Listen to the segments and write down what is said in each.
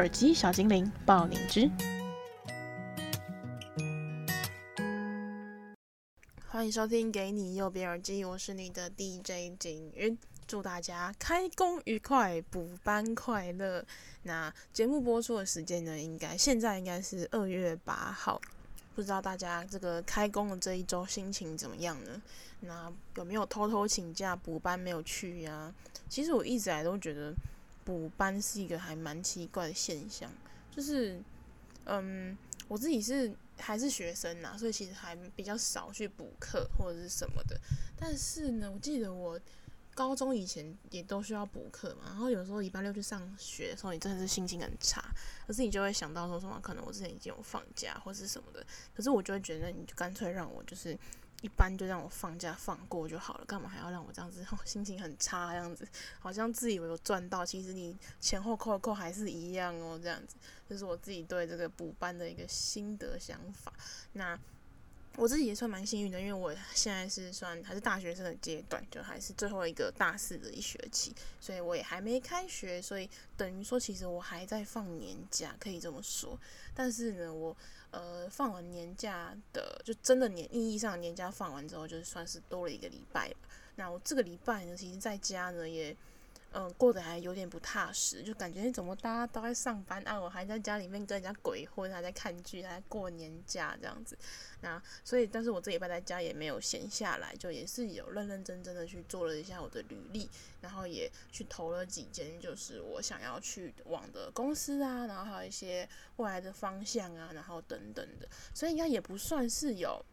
耳机小精灵爆灵芝，欢迎收听《给你右边耳机》，我是你的 DJ 景云，祝大家开工愉快，补班快乐。那节目播出的时间呢？应该现在应该是二月八号。不知道大家这个开工的这一周心情怎么样呢？那有没有偷偷请假补班没有去呀、其实我一直来都觉得补班是一个还蛮奇怪的现象，就是嗯，我自己是还是学生呐，所以其实还比较少去补课或者是什么的。但是呢，我记得我。高中以前也都需要补课嘛，然后有时候礼拜六去上学的时候，你真的是心情很差，可是你就会想到说什么，可能我之前已经有放假或是什么的，可是我就会觉得，你就干脆让我就是一般就让我放假放过就好了，干嘛还要让我这样子，哦，心情很差这样子，好像自以为有赚到，其实你前后扣扣还是一样哦，这样子，这是我自己对这个补班的一个心得想法。那。我自己也算蛮幸运的，因为我现在是算还是大学生的阶段，就还是最后一个大四的一学期，所以我也还没开学，所以等于说其实我还在放年假，可以这么说。但是呢，我呃放完年假的，就真的年意义上的年假放完之后，就算是多了一个礼拜。那我这个礼拜呢，其实在家呢也。嗯，过得还有点不踏实，就感觉怎么大家都在上班啊，我还在家里面跟人家鬼混，还在看剧，还在过年假这样子。那所以，但是我这礼拜在家也没有闲下来，就也是有认认真真的去做了一下我的履历，然后也去投了几间就是我想要去往的公司啊，然后还有一些未来的方向啊，然后等等的，所以应该也不算是有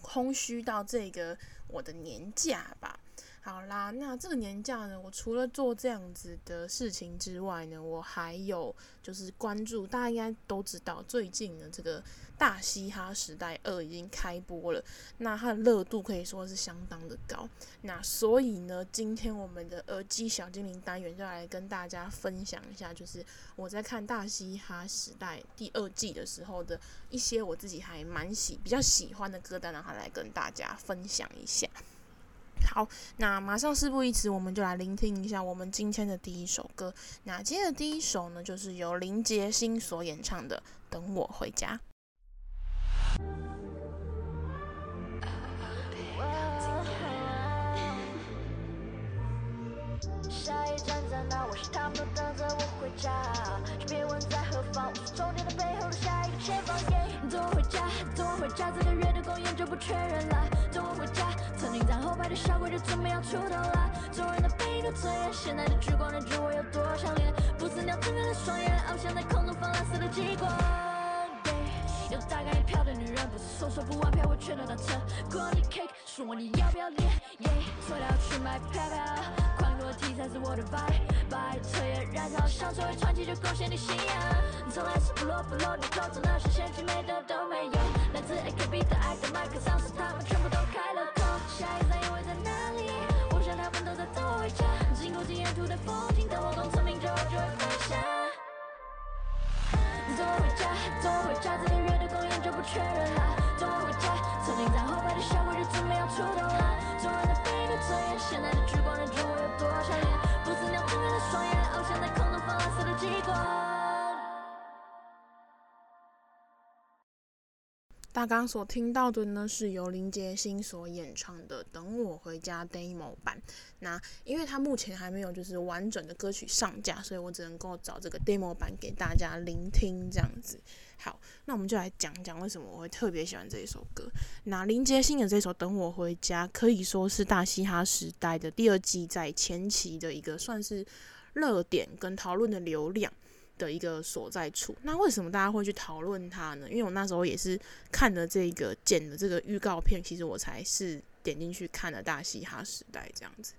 空虚到这个我的年假吧。好啦，那这个年假呢，我除了做这样子的事情之外呢，我还有就是关注，大家应该都知道，最近呢这个《大嘻哈时代二》已经开播了，那它的热度可以说是相当的高。那所以呢，今天我们的耳机小精灵单元就来跟大家分享一下，就是我在看《大嘻哈时代》第二季的时候的一些我自己还蛮喜、比较喜欢的歌单，然后来跟大家分享一下。好，那马上事不宜迟，我们就来聆听一下我们今天的第一首歌。那今天的第一首呢，就是由林杰星所演唱的《等我回家》。下一站在哪？我是他们都等着我回家。别问在何方，我是终点的背后的下一个前方。等我回家，等我回家，这个月的公演就不缺人了。等我回家，曾经在后排的小鬼就准备要出头了。众人的背影都这样，现在的聚光灯知我有多强烈。不死鸟睁开了双眼，翱翔在空中放蓝色的极光。有大概一票的女人，不是说说不完票，我全都当成。过你 cake，说你要不要脸？耶，错了去买票票。题材是我的 vibe，把彻夜燃烧，想成为传奇就贡献你信仰。从来是不落不落，你口中那些仙气美的都没有。来自 AKB 的爱的麦克桑，是他们全部的风景，等我功明名我，就会放下。等我回家，等我回家，这音乐的公园就不缺人了。等我回家，曾经在后排的小鬼就准备要出动了。昨晚的卑的尊严，现在的聚光灯，中我有多少年？不自量力的双眼，翱翔在空中，放蓝色的极光。大家刚所听到的呢，是由林杰星所演唱的《等我回家》Demo 版。那因为他目前还没有就是完整的歌曲上架，所以我只能够找这个 Demo 版给大家聆听这样子。好，那我们就来讲讲为什么我会特别喜欢这一首歌。那林杰星的这首《等我回家》可以说是大嘻哈时代的第二季在前期的一个算是热点跟讨论的流量的一个所在处。那为什么大家会去讨论它呢？因为我那时候也是看了这个剪的这个预告片，其实我才是点进去看了《大嘻哈时代》这样子。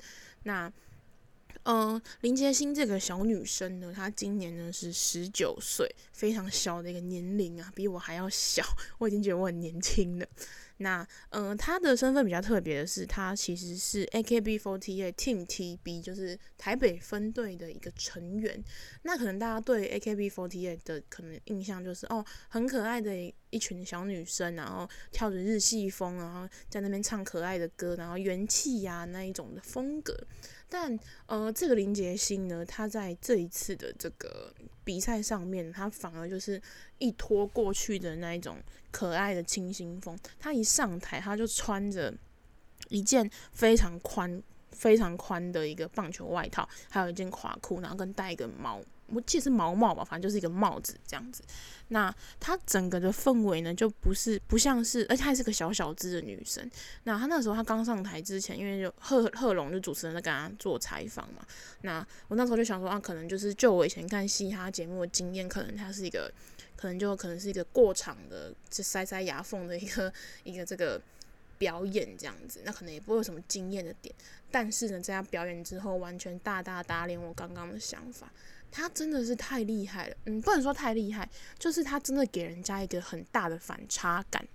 那嗯、呃，林杰星这个小女生呢，她今年呢是十九岁，非常小的一个年龄啊，比我还要小，我已经觉得我很年轻了。那，嗯、呃，他的身份比较特别的是，他其实是 AKB48 Team TB，就是台北分队的一个成员。那可能大家对 AKB48 的可能印象就是，哦，很可爱的一群小女生，然后跳着日系风，然后在那边唱可爱的歌，然后元气呀那一种的风格。但呃，这个林杰欣呢，她在这一次的这个比赛上面，他反而就是一脱过去的那一种可爱的清新风。他一上台，他就穿着一件非常宽、非常宽的一个棒球外套，还有一件垮裤，然后跟戴一个毛。我记得是毛毛吧，反正就是一个帽子这样子。那她整个的氛围呢，就不是不像是，而且她还是个小小只的女生。那她那时候她刚上台之前，因为就贺贺龙就主持人在跟她做采访嘛。那我那时候就想说啊，可能就是就我以前看嘻哈节目的经验，可能她是一个，可能就可能是一个过场的，就塞塞牙缝的一个 一个这个表演这样子。那可能也不会有什么惊艳的点。但是呢，在她表演之后，完全大大打脸我刚刚的想法。他真的是太厉害了，嗯，不能说太厉害，就是他真的给人家一个很大的反差感。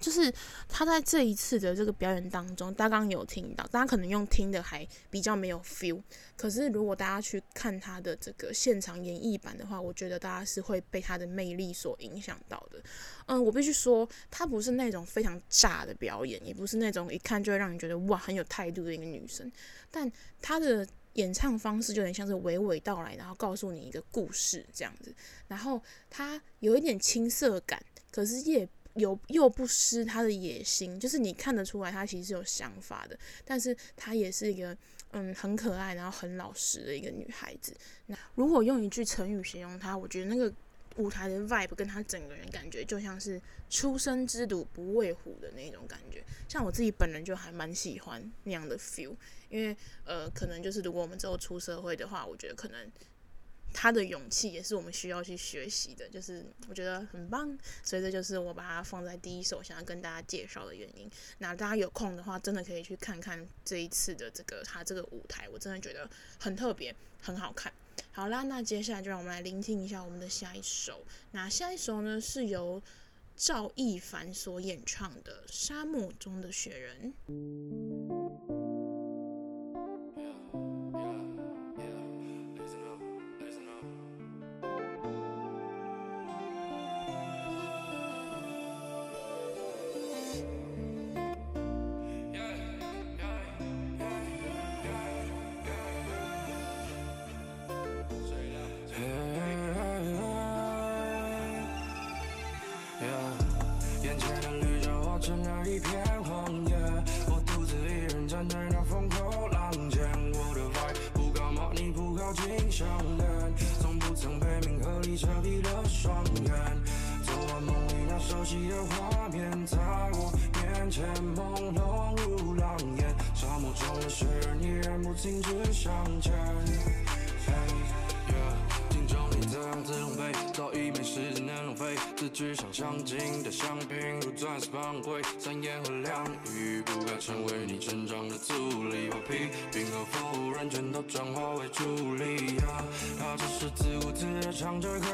就是他在这一次的这个表演当中，大家刚刚有听到，大家可能用听的还比较没有 feel，可是如果大家去看他的这个现场演绎版的话，我觉得大家是会被他的魅力所影响到的。嗯，我必须说，他不是那种非常炸的表演，也不是那种一看就会让人觉得哇很有态度的一个女生，但他的。演唱方式就有点像是娓娓道来，然后告诉你一个故事这样子。然后她有一点青涩感，可是也有又不失她的野心，就是你看得出来她其实是有想法的。但是她也是一个嗯很可爱，然后很老实的一个女孩子。那如果用一句成语形容她，我觉得那个。舞台的 vibe 跟他整个人感觉就像是初生之犊不畏虎的那种感觉，像我自己本人就还蛮喜欢那样的 feel，因为呃，可能就是如果我们之后出社会的话，我觉得可能他的勇气也是我们需要去学习的，就是我觉得很棒，所以这就是我把它放在第一首想要跟大家介绍的原因。那大家有空的话，真的可以去看看这一次的这个他这个舞台，我真的觉得很特别，很好看。好啦，那接下来就让我们来聆听一下我们的下一首。那下一首呢，是由赵一凡所演唱的《沙漠中的雪人》。一片荒野，我独自一人站在那风口浪尖。我的爱，不搞猫你，不靠近相感，从不曾被名和利遮蔽的双眼。昨晚梦里那熟悉的画面，在我眼前朦胧如狼烟。沙漠中的诗人依然不停止相。自诩像镶金的香槟，如钻石般贵三言和两语不该成为你成长的阻力，把批评和否认全都转化为助力呀。他只是自顾自地唱着歌，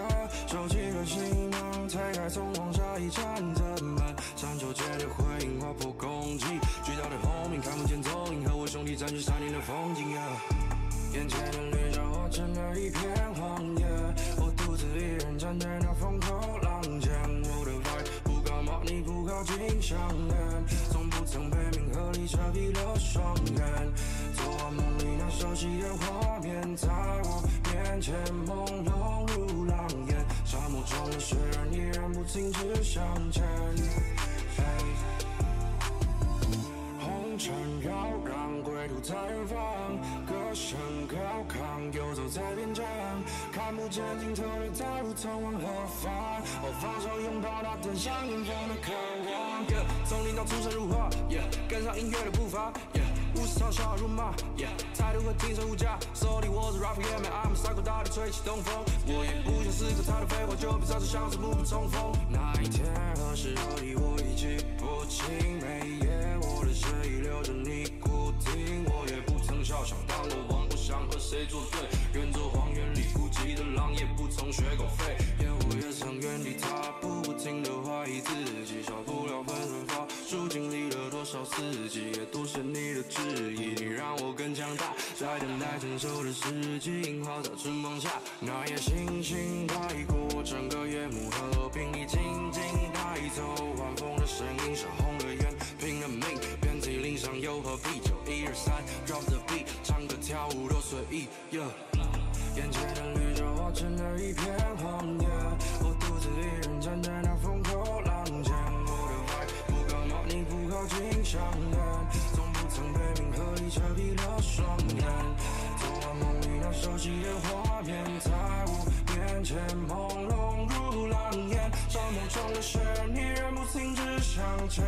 收起了行囊，拆开通往下一站的门。山丘间的回音划破空气，巨大的轰鸣看不见踪影，和我兄弟占据山顶的风景。眼前的绿洲化成了一片靠近相连，从不曾被名和利遮蔽了双眼。昨晚梦里那熟悉的画面，在我面前朦胧如狼烟。沙漠中的雪人依然不停止向前。尘扰攘，归途在远方，歌声高亢，游走在边疆，看不见尽头的道路通往何方？我放手拥抱那段像云风的渴望。从零到出神入化，跟上音乐的步伐。无视嘲笑辱骂，态度和精神无价。手里握着 Raphael，I'm a psycho，大力吹起东风。我也不想思考他的废话，就别造成像是不不重逢。那一天何时何地，我已记不清。每一夜我的血液留着你固定，我也不曾笑想，当我望不。想和谁作对。远走荒原里孤寂的狼也不曾学狗吠。Yeah, 我也曾原地踏步，不停地怀疑自己，少不了分润发。书经历了多少四季，也多谢你的质疑，你让我更强大。在等待成熟的时机，樱花在春风下，那夜星星带过整个夜幕和平，你静静带走晚风的声音，烧红了眼，拼了命，遍体鳞伤又何必？就一二三，drop the beat，唱歌跳舞都随意。Yeah. 眼前的绿洲化成了一片荒野，我独自一人站在那风口浪尖，我的怀不刚好你不靠近香烟，从不曾被名和利遮蔽了双眼，昨晚梦里那熟悉的画面，在我面前朦胧如狼烟，沙漠中的雪人依然不停止向前。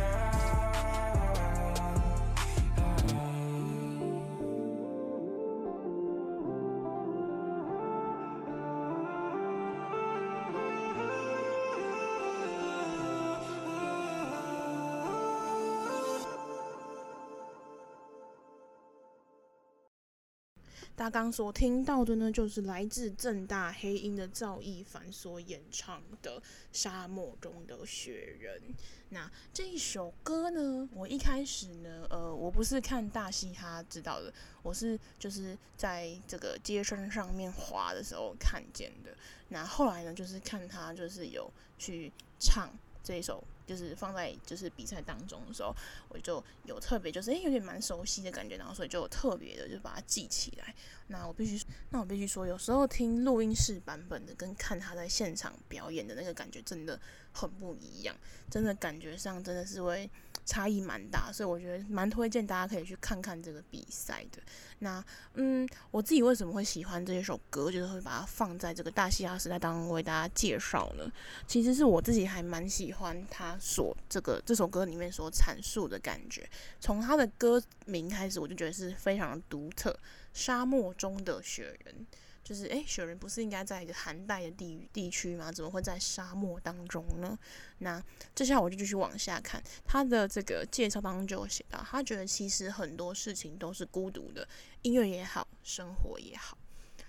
大家刚所听到的呢，就是来自正大黑鹰的赵奕凡所演唱的《沙漠中的雪人》。那这一首歌呢，我一开始呢，呃，我不是看大嘻哈知道的，我是就是在这个街声上面滑的时候看见的。那后来呢，就是看他就是有去唱这一首。就是放在就是比赛当中的时候，我就有特别就是诶、有点蛮熟悉的感觉，然后所以就特别的就把它记起来。那我必须那我必须说，有时候听录音室版本的跟看他在现场表演的那个感觉真的很不一样，真的感觉上真的是会差异蛮大，所以我觉得蛮推荐大家可以去看看这个比赛的。那嗯，我自己为什么会喜欢这一首歌，就是会把它放在这个大西洋时代当中为大家介绍呢？其实是我自己还蛮喜欢他所这个这首歌里面所阐述的感觉。从他的歌名开始，我就觉得是非常独特，《沙漠中的雪人》。就是诶，雪人不是应该在一个寒带的地地区吗？怎么会在沙漠当中呢？那这下我就继续往下看，他的这个介绍当中就有写到，他觉得其实很多事情都是孤独的，音乐也好，生活也好。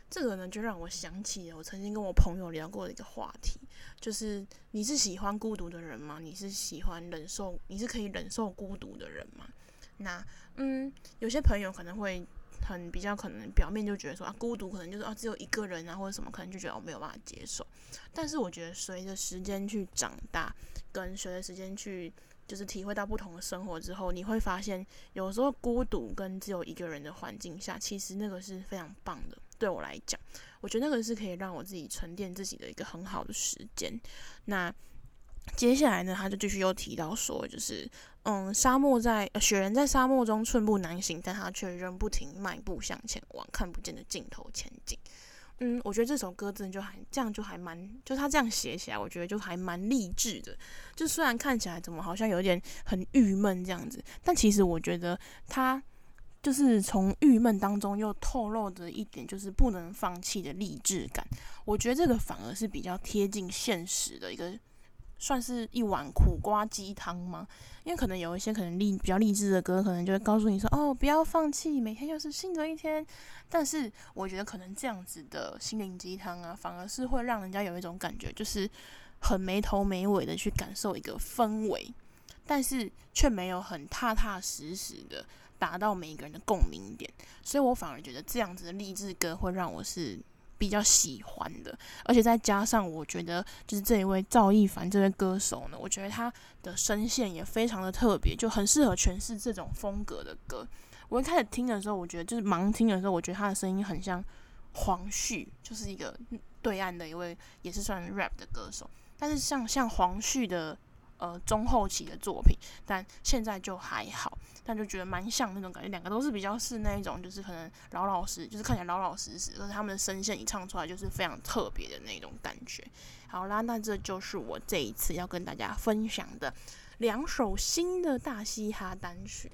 这个呢，就让我想起了我曾经跟我朋友聊过的一个话题，就是你是喜欢孤独的人吗？你是喜欢忍受，你是可以忍受孤独的人吗？那嗯，有些朋友可能会。很比较可能表面就觉得说啊，孤独可能就是啊，只有一个人啊，或者什么，可能就觉得我没有办法接受。但是我觉得随着时间去长大，跟随着时间去就是体会到不同的生活之后，你会发现有时候孤独跟只有一个人的环境下，其实那个是非常棒的。对我来讲，我觉得那个是可以让我自己沉淀自己的一个很好的时间。那接下来呢，他就继续又提到说，就是。嗯，沙漠在雪人在沙漠中寸步难行，但他却仍不停迈步向前往看不见的尽头前进。嗯，我觉得这首歌真的就还这样，就还蛮，就他这样写起来，我觉得就还蛮励志的。就虽然看起来怎么好像有点很郁闷这样子，但其实我觉得他就是从郁闷当中又透露着一点就是不能放弃的励志感。我觉得这个反而是比较贴近现实的一个。算是一碗苦瓜鸡汤吗？因为可能有一些可能励比较励志的歌，可能就会告诉你说：“哦，不要放弃，每天又是新的一天。”但是我觉得可能这样子的心灵鸡汤啊，反而是会让人家有一种感觉，就是很没头没尾的去感受一个氛围，但是却没有很踏踏实实的达到每一个人的共鸣点。所以我反而觉得这样子的励志歌会让我是。比较喜欢的，而且再加上我觉得，就是这一位赵奕凡这位歌手呢，我觉得他的声线也非常的特别，就很适合诠释这种风格的歌。我一开始听的时候，我觉得就是盲听的时候，我觉得他的声音很像黄旭，就是一个对岸的一位也是算 rap 的歌手，但是像像黄旭的。呃，中后期的作品，但现在就还好，但就觉得蛮像那种感觉，两个都是比较是那一种，就是可能老老实，就是看起来老老实实，可是他们的声线一唱出来就是非常特别的那种感觉。好啦，那这就是我这一次要跟大家分享的两首新的大嘻哈单曲。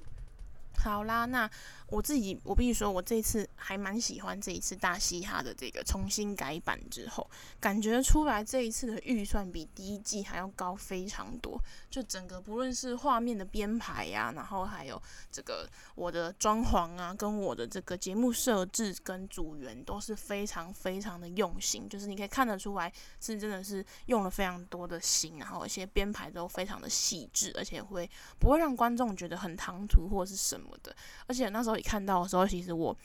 好啦，那我自己，我必须说，我这次还蛮喜欢这一次大嘻哈的这个重新改版之后，感觉出来这一次的预算比第一季还要高非常多。就整个不论是画面的编排呀，然后还有这个我的装潢啊，跟我的这个节目设置跟组员都是非常非常的用心，就是你可以看得出来是真的是用了非常多的心，然后一些编排都非常的细致，而且会不会让观众觉得很唐突或是什么的，而且那时候。看到的时候，其实我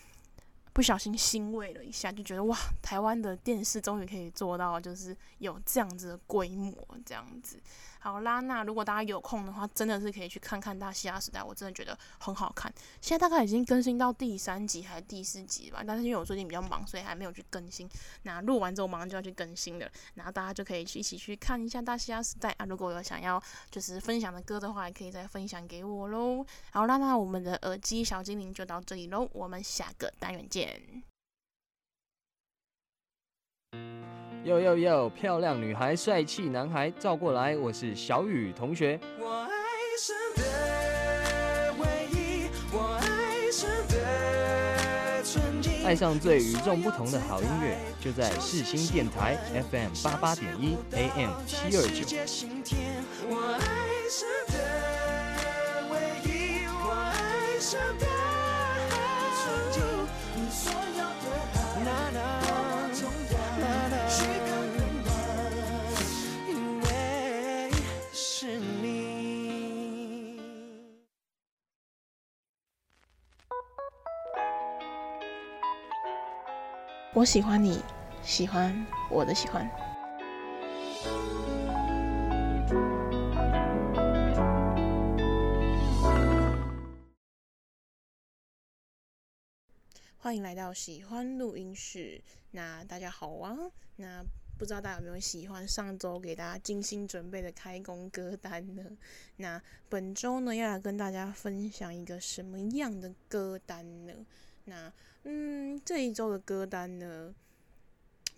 不小心欣慰了一下，就觉得哇，台湾的电视终于可以做到，就是有这样子的规模，这样子。好啦，那如果大家有空的话，真的是可以去看看《大嘻哈时代》，我真的觉得很好看。现在大概已经更新到第三集还是第四集吧，但是因为我最近比较忙，所以还没有去更新。那录完之后马上就要去更新了，然后大家就可以去一起去看一下《大嘻哈时代》啊。如果有想要就是分享的歌的话，也可以再分享给我喽。好啦，那我们的耳机小精灵就到这里喽，我们下个单元见。呦呦呦！漂亮女孩，帅气男孩，照过来！我是小雨同学。我爱上的唯一，我爱上的，爱上最与众不同的好音乐，就在世新电台 FM 八八点一 AM 七二九。我我喜欢你，喜欢我的喜欢。欢迎来到喜欢录音室。那大家好啊。那不知道大家有没有喜欢上周给大家精心准备的开工歌单呢？那本周呢，要来跟大家分享一个什么样的歌单呢？那嗯，这一周的歌单呢，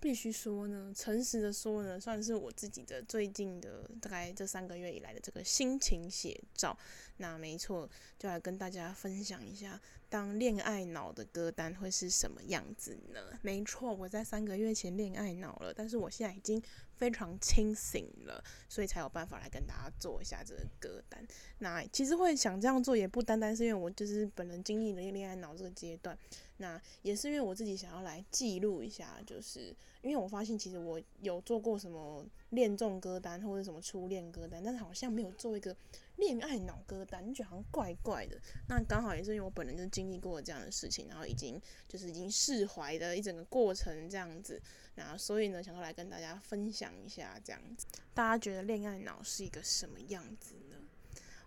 必须说呢，诚实的说呢，算是我自己的最近的大概这三个月以来的这个心情写照。那没错，就来跟大家分享一下，当恋爱脑的歌单会是什么样子呢？没错，我在三个月前恋爱脑了，但是我现在已经非常清醒了，所以才有办法来跟大家做一下这个歌单。那其实会想这样做，也不单单是因为我就是本人经历了恋爱脑这个阶段。那也是因为我自己想要来记录一下，就是因为我发现其实我有做过什么恋综歌单或者什么初恋歌单，但是好像没有做一个恋爱脑歌单，觉得好像怪怪的。那刚好也是因为我本人就经历过这样的事情，然后已经就是已经释怀的一整个过程这样子，然后所以呢，想要来跟大家分享一下这样子。大家觉得恋爱脑是一个什么样子呢？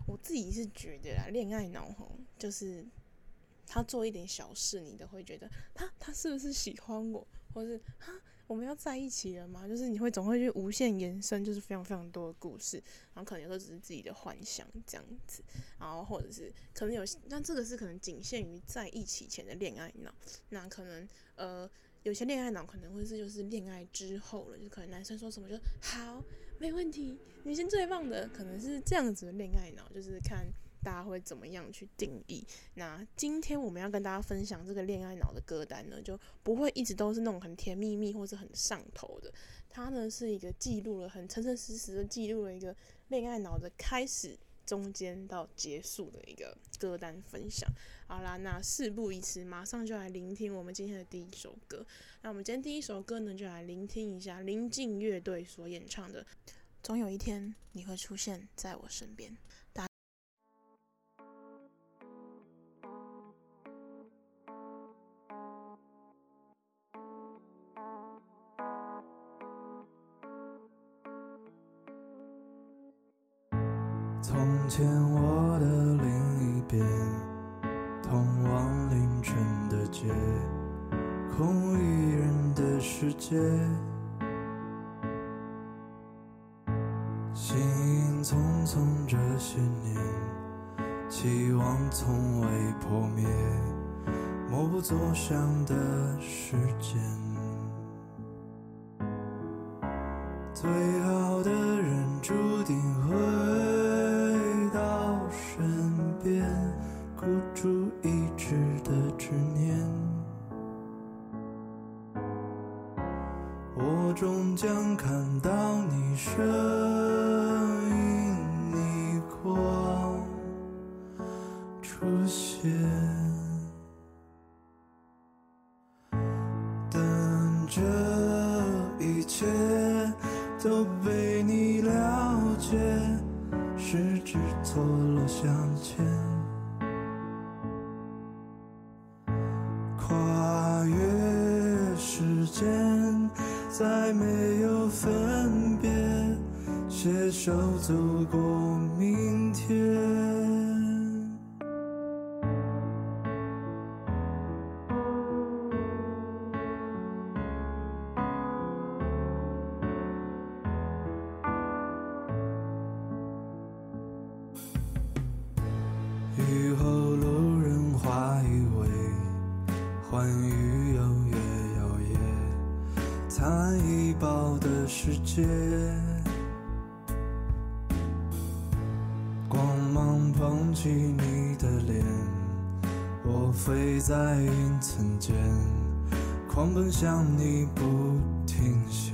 我自己是觉得啦，恋爱脑吼就是。他做一点小事，你都会觉得他他是不是喜欢我，或是哈我们要在一起了吗？就是你会总会去无限延伸，就是非常非常多的故事，然后可能有时候只是自己的幻想这样子，然后或者是可能有，但这个是可能仅限于在一起前的恋爱脑，那可能呃有些恋爱脑可能会是就是恋爱之后了，就可能男生说什么就好没问题，女生最棒的，可能是这样子的恋爱脑，就是看。大家会怎么样去定义？那今天我们要跟大家分享这个恋爱脑的歌单呢，就不会一直都是那种很甜蜜蜜或者很上头的。它呢是一个记录了很诚诚实实的记录了一个恋爱脑的开始、中间到结束的一个歌单分享。好啦，那事不宜迟，马上就来聆听我们今天的第一首歌。那我们今天第一首歌呢，就来聆听一下林静乐队所演唱的《总有一天你会出现在我身边》。前我的另一边，通往凌晨的街，空无一人的世界，行影匆匆这些年，期望从未破灭，默不作响的时间，光芒捧起你的脸，我飞在云层间狂奔向你不停歇。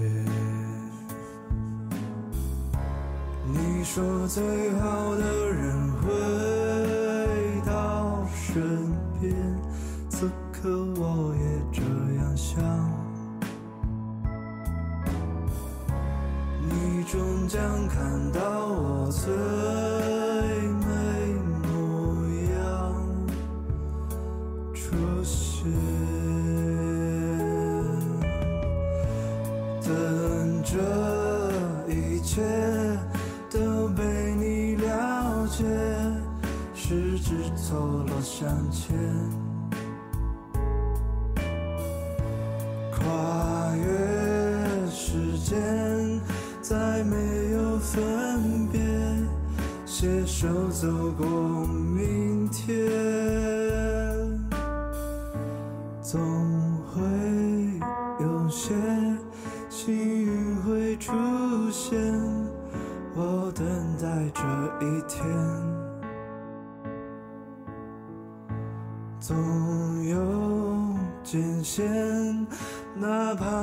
你说最好的人回到身边，此刻我也这样想。你终将看到我最向前，跨越时间，再没有分别，携手走过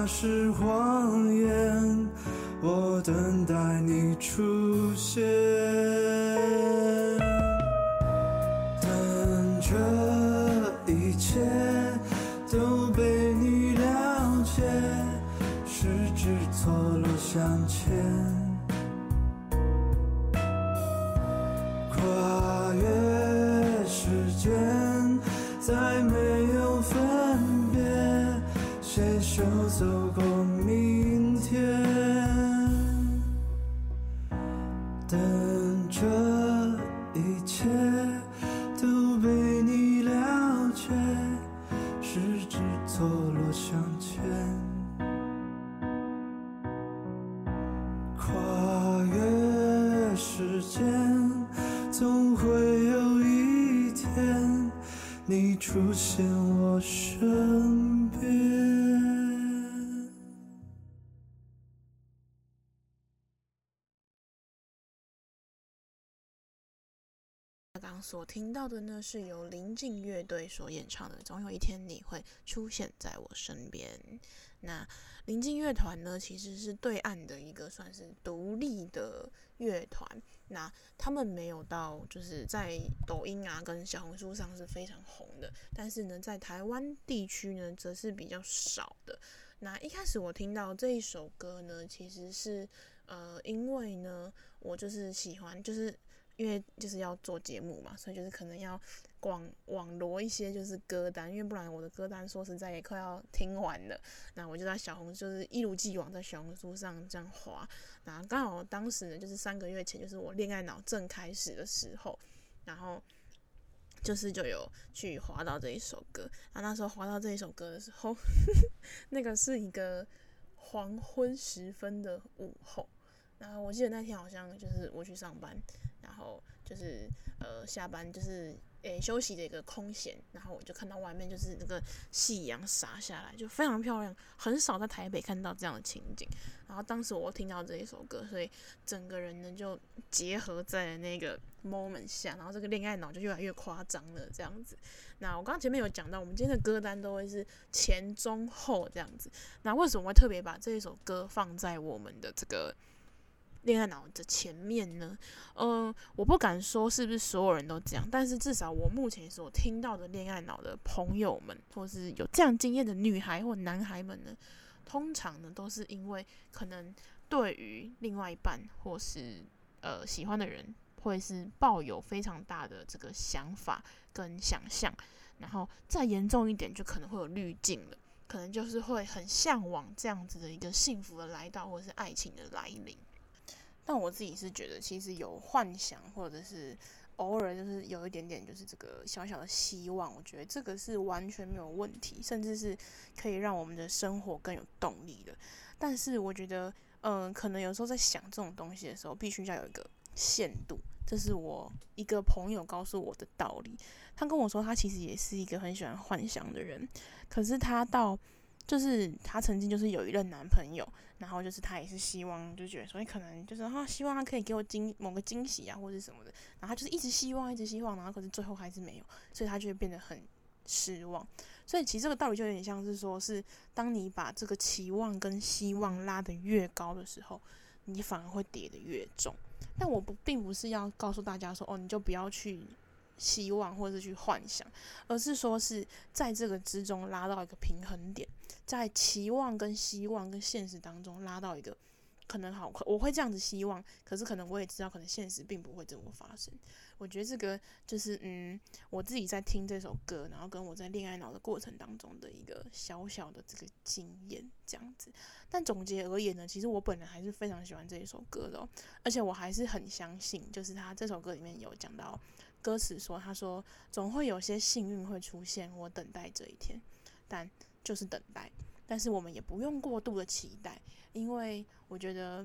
是谎言，我等待你出现。等这一切都被你了解，十指错落相牵。再没有就走。所听到的呢，是由林静乐队所演唱的《总有一天你会出现在我身边》。那林静乐团呢，其实是对岸的一个算是独立的乐团。那他们没有到，就是在抖音啊跟小红书上是非常红的，但是呢，在台湾地区呢，则是比较少的。那一开始我听到这一首歌呢，其实是呃，因为呢，我就是喜欢，就是因为就是要做节目嘛，所以就是可能要。广网罗一些就是歌单，因为不然我的歌单说实在也快要听完了。那我就在小红，就是一如既往在小红书上这样滑。那刚好当时呢，就是三个月前，就是我恋爱脑正开始的时候，然后就是就有去滑到这一首歌。那那时候滑到这一首歌的时候，那个是一个黄昏时分的午后。然后我记得那天好像就是我去上班，然后就是呃下班就是。诶休息的一个空闲，然后我就看到外面就是那个夕阳洒下来，就非常漂亮，很少在台北看到这样的情景。然后当时我听到这一首歌，所以整个人呢就结合在那个 moment 下，然后这个恋爱脑就越来越夸张了这样子。那我刚刚前面有讲到，我们今天的歌单都会是前中后这样子。那为什么会特别把这一首歌放在我们的这个恋爱脑的前面呢？嗯、呃，我不敢说是不是所有人都这样，但是至少我目前所听到的恋爱脑的朋友们，或是有这样经验的女孩或男孩们呢，通常呢都是因为可能对于另外一半或是呃喜欢的人，会是抱有非常大的这个想法跟想象，然后再严重一点，就可能会有滤镜了，可能就是会很向往这样子的一个幸福的来到，或是爱情的来临。但我自己是觉得，其实有幻想，或者是偶尔就是有一点点，就是这个小小的希望，我觉得这个是完全没有问题，甚至是可以让我们的生活更有动力的。但是我觉得，嗯、可能有时候在想这种东西的时候，必须要有一个限度。这是我一个朋友告诉我的道理。他跟我说，他其实也是一个很喜欢幻想的人，可是他到。就是他曾经就是有一任男朋友，然后就是他也是希望就觉得说，你可能就是他希望他可以给我惊某个惊喜啊，或者什么的，然后他就是一直希望，一直希望，然后可是最后还是没有，所以他就会变得很失望。所以其实这个道理就有点像是说，是当你把这个期望跟希望拉得越高的时候，你反而会跌得越重。但我不并不是要告诉大家说，哦，你就不要去。希望或者是去幻想，而是说是在这个之中拉到一个平衡点，在期望跟希望跟现实当中拉到一个可能好，我会这样子希望，可是可能我也知道，可能现实并不会这么发生。我觉得这个就是嗯，我自己在听这首歌，然后跟我在恋爱脑的过程当中的一个小小的这个经验这样子。但总结而言呢，其实我本人还是非常喜欢这一首歌的，而且我还是很相信，就是他这首歌里面有讲到。歌词说：“他说总会有些幸运会出现，我等待这一天，但就是等待。但是我们也不用过度的期待，因为我觉得，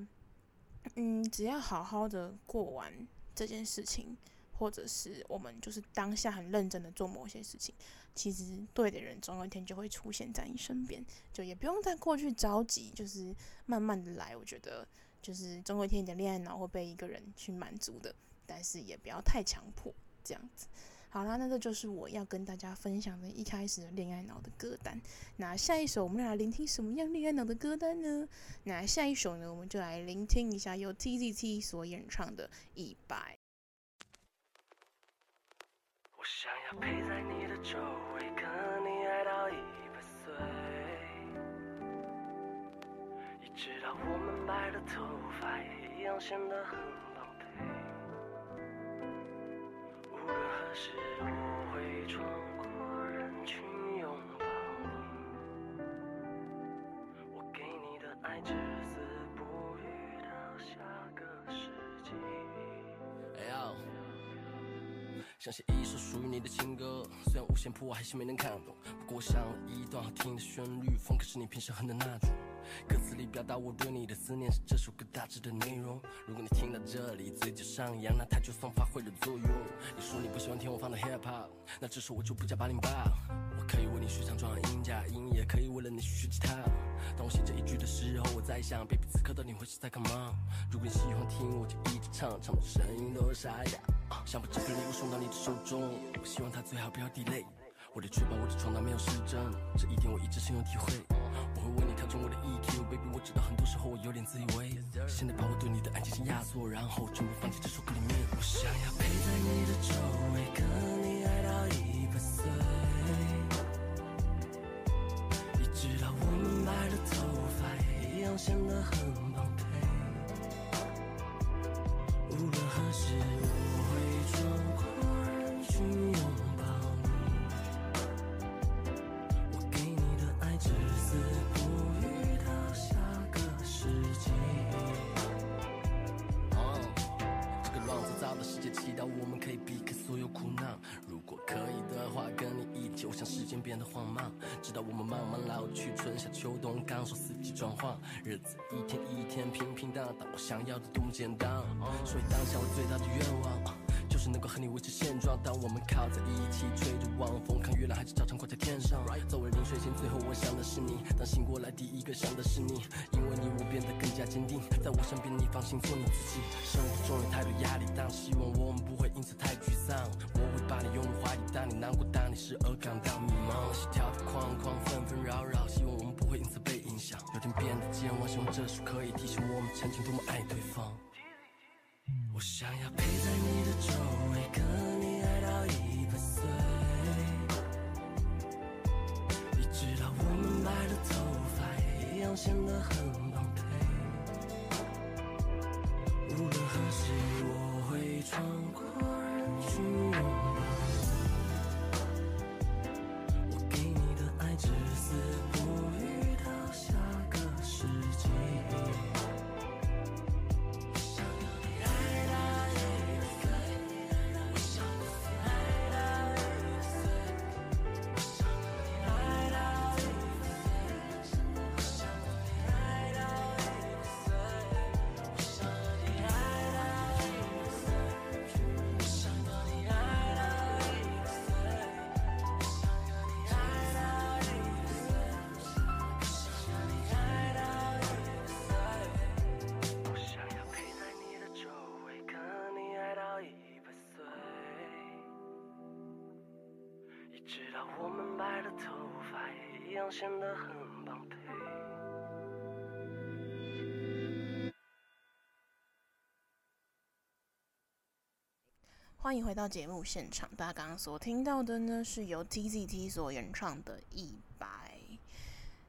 嗯，只要好好的过完这件事情，或者是我们就是当下很认真的做某些事情，其实对的人总有一天就会出现在你身边，就也不用再过去着急，就是慢慢的来。我觉得，就是总有一天你的恋爱脑会被一个人去满足的，但是也不要太强迫。”这样子，好啦，那这就是我要跟大家分享的一开始的恋爱脑的歌单。那下一首我们来聆听什么样恋爱脑的歌单呢？那下一首呢，我们就来聆听一下由 TZT 所演唱的《一百》。我想要陪在你的周围，跟你爱到一百岁，直到我们白了头发也一样显得很。可是我会闯过人群拥抱你，我给你的爱只字不语到下个世纪。Hey, 想写一首属于你的情歌，虽然五线谱我还是没能看懂，不过我想要一段好听的旋律，风格是你平时哼的那种。歌词里表达我对你的思念，是这首歌大致的内容。如果你听到这里嘴角上扬，那它就算发挥了作用。你说你不喜欢听我放的 hip hop，那这首我就不加八零八。我可以为你学唱转音假音，也可以为了你学吉他。当我写这一句的时候，我在想，baby，此刻的你会是在干嘛？如果你喜欢听，我就一直唱，唱到声音都沙哑。想把这份礼物送到你的手中，我希望它最好不要 delay。我的确保我的床单没有失真，这一点我一直深有体会。我会为你调整我的 EQ，baby，我知道很多时候我有点自以为。现在把我对你的爱进行压缩，然后全部放进这首歌里面。我想要陪在你的周围，跟你爱到一百岁，一直到我们白了头发也一样显得很般配。无论何时，我祈祷我们可以避开所有苦难，如果可以的话，跟你一起，我想时间变得缓慢，直到我们慢慢老去，春夏秋冬，感受四季转换，日子一天一天平平淡淡，我想要的多么简单，所以当下我最大的愿望。是能够和你维持现状。当我们靠在一起，吹着晚风，看月亮还是照常挂在天上。作为临睡前，最后我想的是你。当醒过来，第一个想的是你。因为你，我变得更加坚定。在我身边，你放心做你自己。生活中有太多压力，但希望我们不会因此太沮丧。我会把你拥入怀里，当你难过，当你失而感到迷茫。心跳的框框纷纷扰扰，希望我们不会因此被影响。有天变得健忘，希望这首可以提醒我们曾经多么爱对方。我想要陪在你的周围，跟你爱到一百岁，一直到我们白了头发也，一样显得很般配。无论何时，我会穿过人群直到我们白了头发，一样显得很般配。欢迎回到节目现场，大家刚刚所听到的呢，是由 TZT 所演唱的《一百》。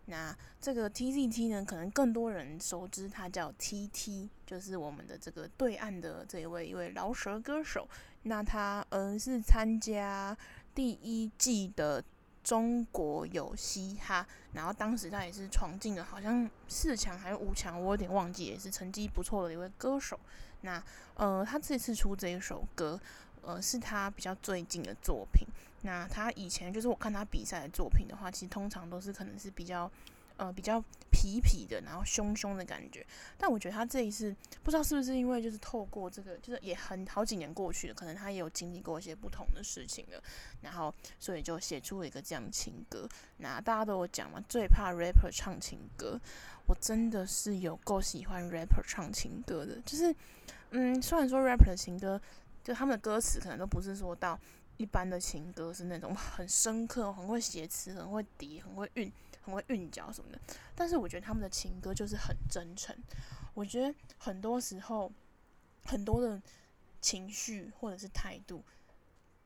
那这个 TZT 呢，可能更多人熟知，他叫 TT，就是我们的这个对岸的这一位一位饶舌歌手。那他嗯是参加第一季的中国有嘻哈，然后当时他也是闯进了好像四强还是五强，我有点忘记，也是成绩不错的一位歌手。那呃，他这次出这一首歌，呃，是他比较最近的作品。那他以前就是我看他比赛的作品的话，其实通常都是可能是比较呃比较痞痞的，然后凶凶的感觉。但我觉得他这一次不知道是不是因为就是透过这个，就是也很好几年过去了，可能他也有经历过一些不同的事情了，然后所以就写出了一个这样情歌。那大家都有讲嘛，最怕 rapper 唱情歌。我真的是有够喜欢 rapper 唱情歌的，就是嗯，虽然说 rapper 的情歌，就他们的歌词可能都不是说到。一般的情歌是那种很深刻、很会写词、很会叠、很会韵、很会韵脚什么的，但是我觉得他们的情歌就是很真诚。我觉得很多时候，很多的情绪或者是态度，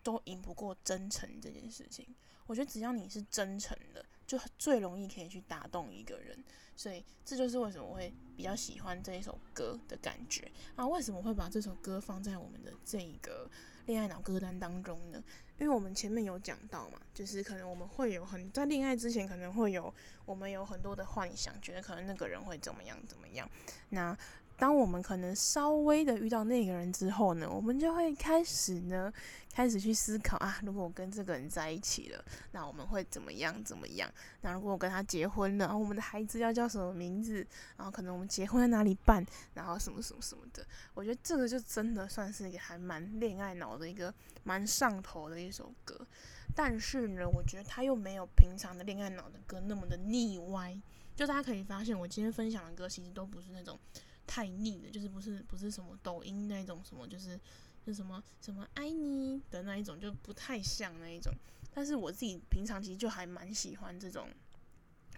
都赢不过真诚这件事情。我觉得只要你是真诚的，就最容易可以去打动一个人。所以这就是为什么我会比较喜欢这一首歌的感觉。啊，为什么会把这首歌放在我们的这一个恋爱脑歌单当中呢？因为我们前面有讲到嘛，就是可能我们会有很在恋爱之前可能会有我们有很多的幻想，觉得可能那个人会怎么样怎么样。那当我们可能稍微的遇到那个人之后呢，我们就会开始呢，开始去思考啊，如果我跟这个人在一起了，那我们会怎么样怎么样？那如果我跟他结婚了，然后我们的孩子要叫什么名字？然后可能我们结婚在哪里办？然后什么什么什么的？我觉得这个就真的算是一个还蛮恋爱脑的一个蛮上头的一首歌。但是呢，我觉得他又没有平常的恋爱脑的歌那么的腻歪。就大家可以发现，我今天分享的歌其实都不是那种。太腻了，就是不是不是什么抖音那种什么，就是就什么什么爱你的那一种，就不太像那一种。但是我自己平常其实就还蛮喜欢这种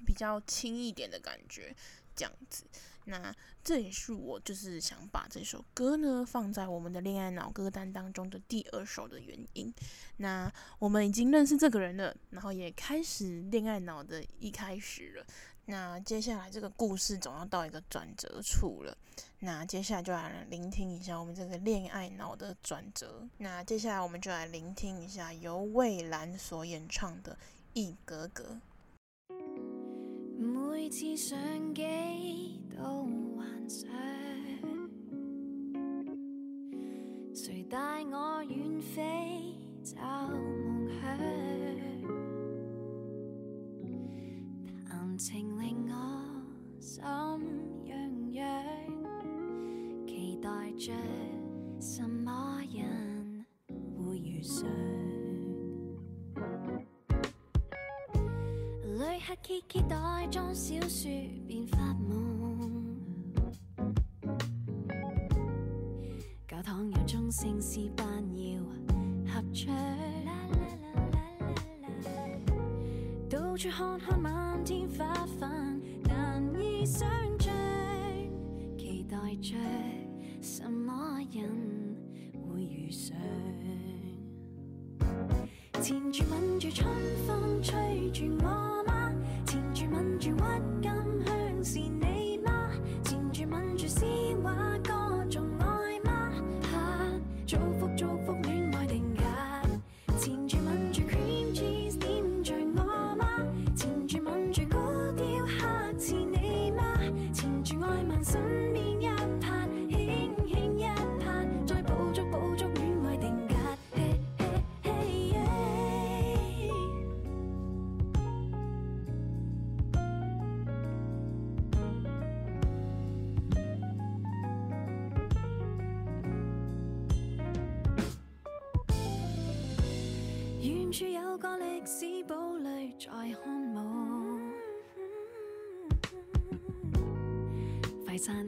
比较轻一点的感觉，这样子。那这也是我就是想把这首歌呢放在我们的恋爱脑歌单当中的第二首的原因。那我们已经认识这个人了，然后也开始恋爱脑的一开始了。那接下来这个故事总要到一个转折处了。那接下来就来聆听一下我们这个恋爱脑的转折。那接下来我们就来聆听一下由蔚蓝所演唱的《一格格》。每次上机都幻想，谁带我远飞找梦想。情令我心痒痒，期待着什么人会遇上。旅客揭揭袋装小说便发梦，教堂有钟声诗班要合唱，到处看看漫天花瓣，难以想象，期待着什么人会遇上。缠住吻住春风吹住我？住吻住郁金香是你快餐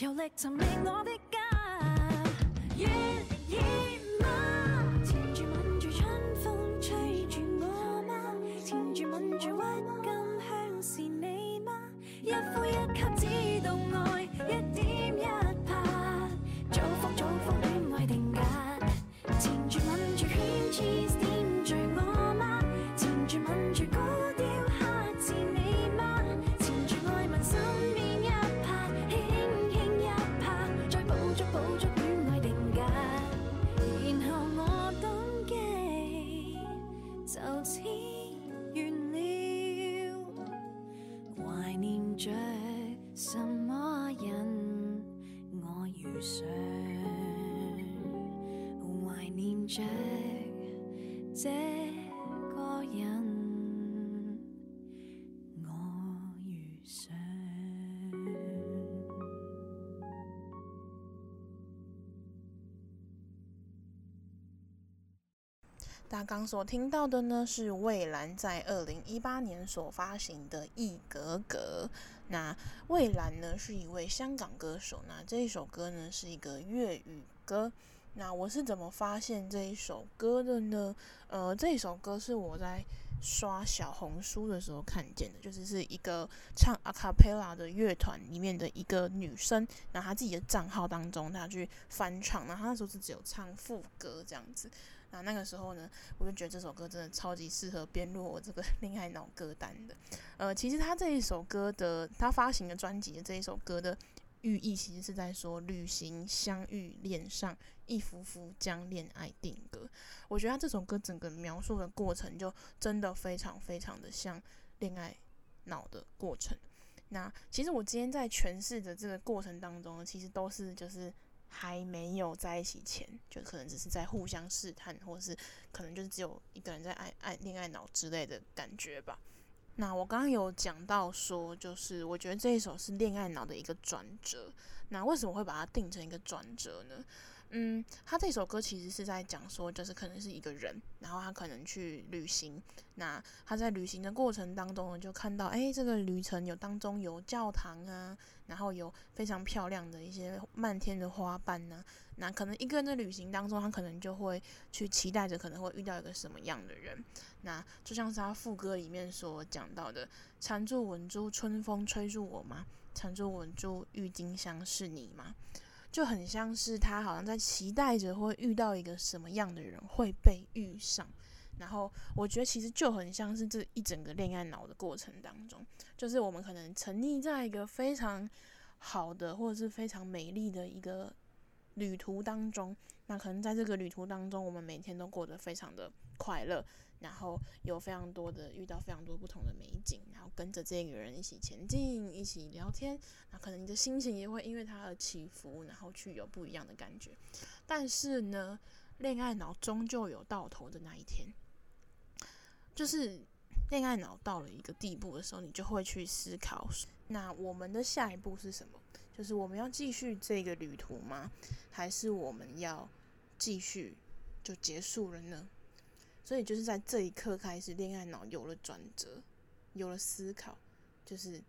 游历寻觅我的家。愿意吗？缠住吻住春风吹住我吗？缠住吻住郁金香是你吗？一呼一吸只大家刚所听到的呢，是蔚蓝在二零一八年所发行的《一格格》。那蔚蓝呢是一位香港歌手，那这一首歌呢是一个粤语歌。那我是怎么发现这一首歌的呢？呃，这一首歌是我在刷小红书的时候看见的，就是是一个唱 a cappella 的乐团里面的一个女生，那她自己的账号当中，她去翻唱，那她那时候是只有唱副歌这样子。那那个时候呢，我就觉得这首歌真的超级适合编入我这个 恋爱脑歌单的。呃，其实他这一首歌的，他发行的专辑的这一首歌的寓意，其实是在说旅行、相遇、恋上，一幅幅将恋爱定格。我觉得他这首歌整个描述的过程，就真的非常非常的像恋爱脑的过程。那其实我今天在诠释的这个过程当中，其实都是就是。还没有在一起前，就可能只是在互相试探，或者是可能就是只有一个人在爱爱恋爱脑之类的感觉吧。那我刚刚有讲到说，就是我觉得这一首是恋爱脑的一个转折。那为什么会把它定成一个转折呢？嗯，他这首歌其实是在讲说，就是可能是一个人，然后他可能去旅行。那他在旅行的过程当中呢，就看到，哎，这个旅程有当中有教堂啊，然后有非常漂亮的一些漫天的花瓣呢、那可能一个人的旅行当中，他可能就会去期待着可能会遇到一个什么样的人。那就像是他副歌里面所讲到的：“缠住稳住，春风吹入我吗？缠住稳住，郁金香是你吗？”就很像是他好像在期待着会遇到一个什么样的人会被遇上，然后我觉得其实就很像是这一整个恋爱脑的过程当中，就是我们可能沉溺在一个非常好的或者是非常美丽的一个旅途当中，那可能在这个旅途当中，我们每天都过得非常的快乐。然后有非常多的遇到非常多不同的美景，然后跟着这个人一起前进，一起聊天，那可能你的心情也会因为他而起伏，然后去有不一样的感觉。但是呢，恋爱脑终究有到头的那一天，就是恋爱脑到了一个地步的时候，你就会去思考，那我们的下一步是什么？就是我们要继续这个旅途吗？还是我们要继续就结束了呢？所以就是在这一刻开始，恋爱脑有了转折，有了思考，就是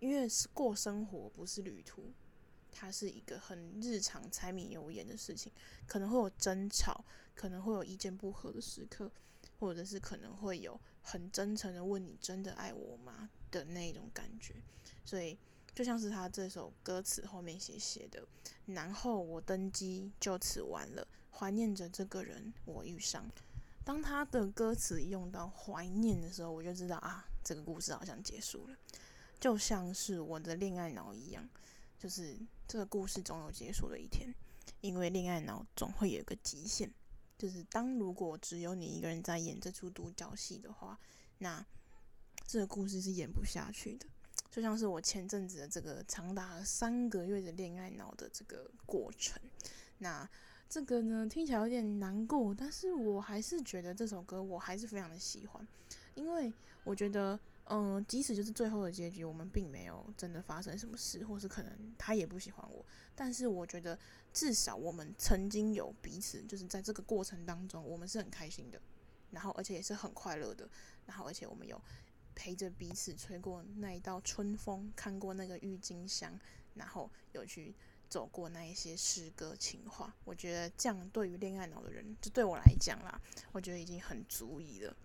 因为是过生活不是旅途，它是一个很日常、柴米油盐的事情，可能会有争吵，可能会有意见不合的时刻，或者是可能会有很真诚的问你真的爱我吗的那种感觉。所以就像是他这首歌词后面写写的，然后我登机就此完了，怀念着这个人我遇上。当他的歌词用到怀念的时候，我就知道啊，这个故事好像结束了，就像是我的恋爱脑一样，就是这个故事总有结束的一天，因为恋爱脑总会有一个极限，就是当如果只有你一个人在演这出独角戏的话，那这个故事是演不下去的，就像是我前阵子的这个长达三个月的恋爱脑的这个过程，那。这个呢，听起来有点难过，但是我还是觉得这首歌我还是非常的喜欢，因为我觉得，嗯、即使就是最后的结局，我们并没有真的发生什么事，或是可能他也不喜欢我，但是我觉得至少我们曾经有彼此，就是在这个过程当中，我们是很开心的，然后而且也是很快乐的，然后而且我们有陪着彼此吹过那一道春风，看过那个郁金香，然后有去。走过那一些诗歌情话，我觉得这样对于恋爱脑的人，就对我来讲啦，我觉得已经很足以了。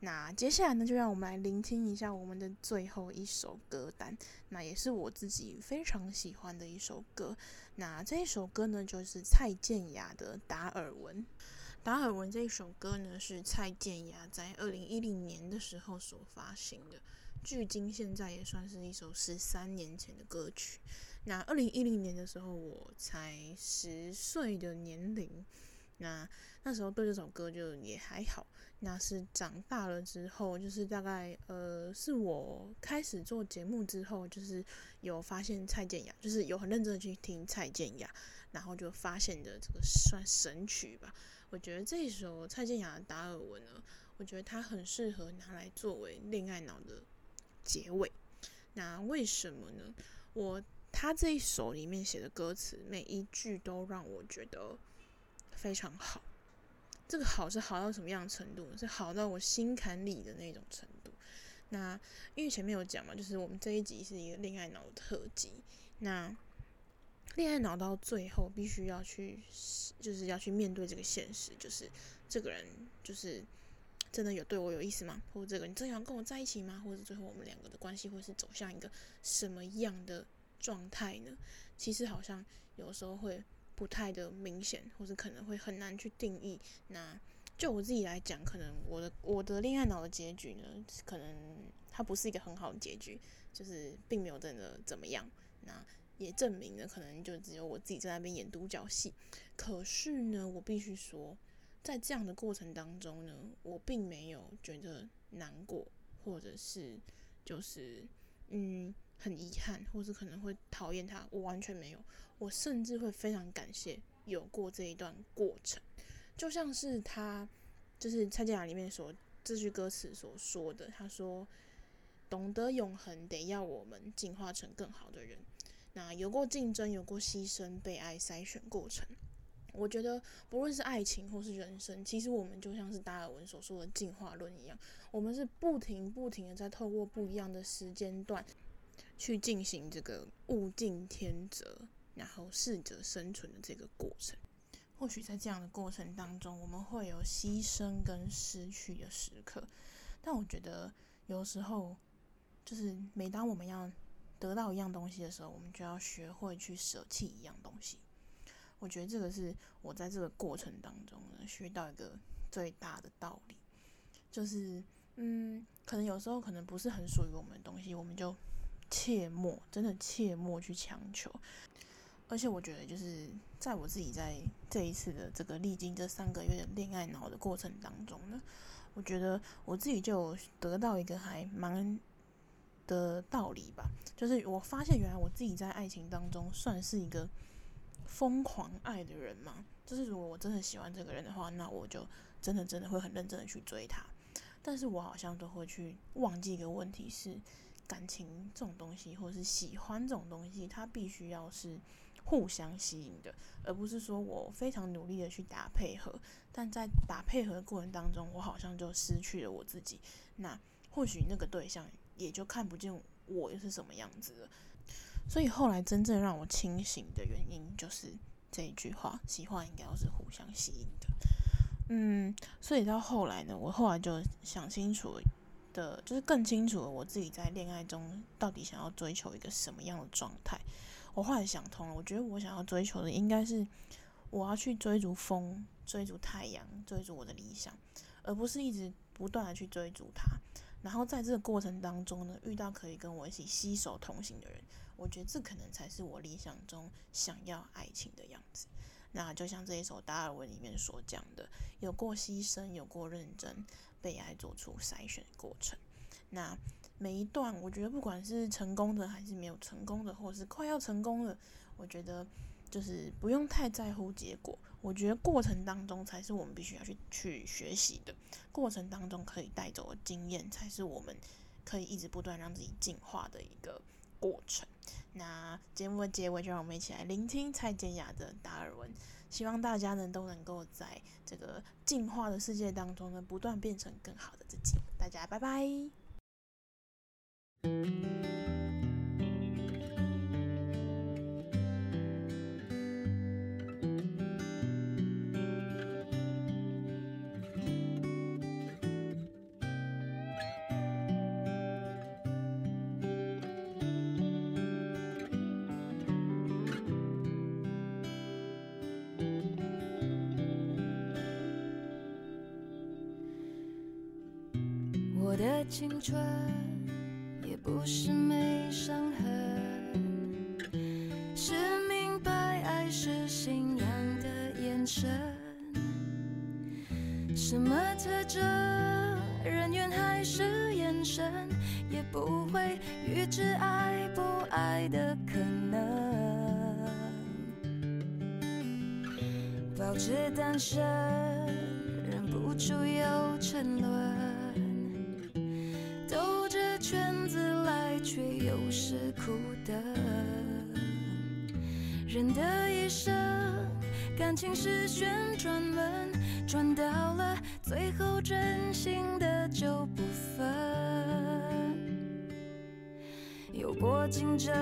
那接下来呢，就让我们来聆听一下我们的最后一首歌单，那也是我自己非常喜欢的一首歌。那这一首歌呢，就是蔡健雅的《达尔文》。《达尔文》这一首歌呢，是蔡健雅在二零一零年的时候所发行的，距今现在也算是一首十三年前的歌曲。那二零一零年的时候，我才十岁的年龄，那那时候对这首歌就也还好。那是长大了之后，就是大概呃，是我开始做节目之后，就是有发现蔡健雅，就是有很认真的去听蔡健雅，然后就发现的这个算神曲吧。我觉得这首蔡健雅的《达尔文》呢，我觉得它很适合拿来作为恋爱脑的结尾。那为什么呢？我他这一首里面写的歌词，每一句都让我觉得非常好。这个好是好到什么样的程度？是好到我心坎里的那种程度。那因为前面有讲嘛，就是我们这一集是一个恋爱脑的特辑。那恋爱脑到最后必须要去，就是要去面对这个现实，就是这个人就是真的有对我有意思吗？或者这个人真的要跟我在一起吗？或者最后我们两个的关系会是走向一个什么样的？状态呢，其实好像有时候会不太的明显，或者可能会很难去定义。那就我自己来讲，可能我的我的恋爱脑的结局呢，可能它不是一个很好的结局，就是并没有真的怎么样。那也证明了，可能就只有我自己在那边演独角戏。可是呢，我必须说，在这样的过程当中呢，我并没有觉得难过，或者是就是嗯。很遗憾，或是可能会讨厌他，我完全没有。我甚至会非常感谢有过这一段过程，就像是他，就是蔡健雅里面所这句歌词所说的，他说：“懂得永恒，得要我们进化成更好的人。”那有过竞争，有过牺牲，被爱筛选过程。我觉得不论是爱情或是人生，其实我们就像是达尔文所说的进化论一样，我们是不停不停的在透过不一样的时间段去进行这个物竞天择，然后适者生存的这个过程。或许在这样的过程当中，我们会有牺牲跟失去的时刻，但我觉得有时候就是每当我们要得到一样东西的时候，我们就要学会去舍弃一样东西。我觉得这个是我在这个过程当中呢，学到一个最大的道理，就是嗯，可能有时候可能不是很属于我们的东西，我们就切莫，真的切莫去强求。而且我觉得，就是在我自己在这一次的这个历经这三个月的恋爱脑的过程当中呢，我觉得我自己就得到一个还蛮的道理吧，就是我发现原来我自己在爱情当中算是一个。疯狂爱的人嘛，就是如果我真的喜欢这个人的话，那我就真的真的会很认真的去追他。但是我好像都会去忘记一个问题是，感情这种东西，或者是喜欢这种东西，它必须要是互相吸引的，而不是说我非常努力的去打配合，但在打配合的过程当中，我好像就失去了我自己。那或许那个对象也就看不见我又是什么样子了。所以后来真正让我清醒的原因，就是这一句话：喜欢应该要是互相吸引的。嗯，所以到后来呢，我后来就想清楚的，就是更清楚了我自己在恋爱中到底想要追求一个什么样的状态。我后来想通了，我觉得我想要追求的应该是我要去追逐风，追逐太阳，追逐我的理想，而不是一直不断的去追逐它。然后在这个过程当中呢，遇到可以跟我一起携手同行的人。我觉得这可能才是我理想中想要爱情的样子。那就像这一首达尔文里面所讲的，有过牺牲，有过认真，被爱做出筛选过程。那每一段，我觉得不管是成功的还是没有成功的，或是快要成功的，我觉得就是不用太在乎结果。我觉得过程当中才是我们必须要去去学习的，过程当中可以带走的经验，才是我们可以一直不断让自己进化的一个过程。那节目的结尾，就让我们一起来聆听蔡健雅的达尔文。希望大家呢都能够在这个进化的世界当中呢，不断变成更好的自己。大家拜拜。的青春也不是没伤痕，是明白爱是信仰的眼神。什么特征，人缘还是眼神，也不会预知爱不爱的可能。保持单身，情是旋转门，转到了最后，真心的就不分。有过竞争，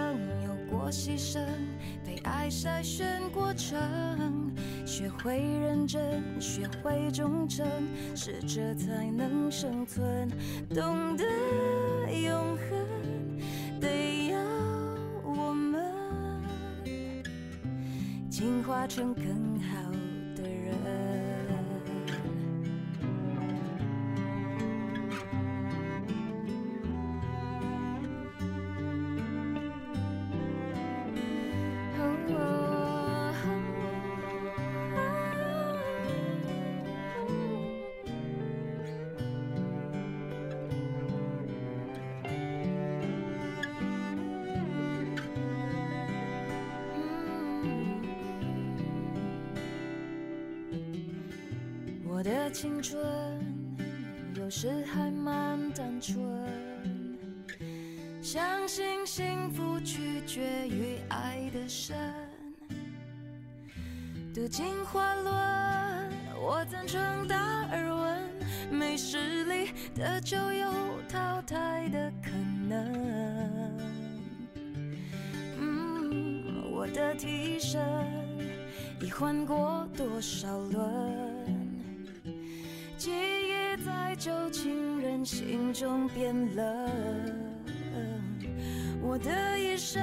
有过牺牲，被爱筛选过程，学会认真，学会忠诚，适者才能生存，懂得永恒。读进化论，我赞成达尔文，没实力的就有淘汰的可能。嗯，我的替身已换过多少轮？记忆在旧情人心中变冷。我的一生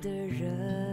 的人。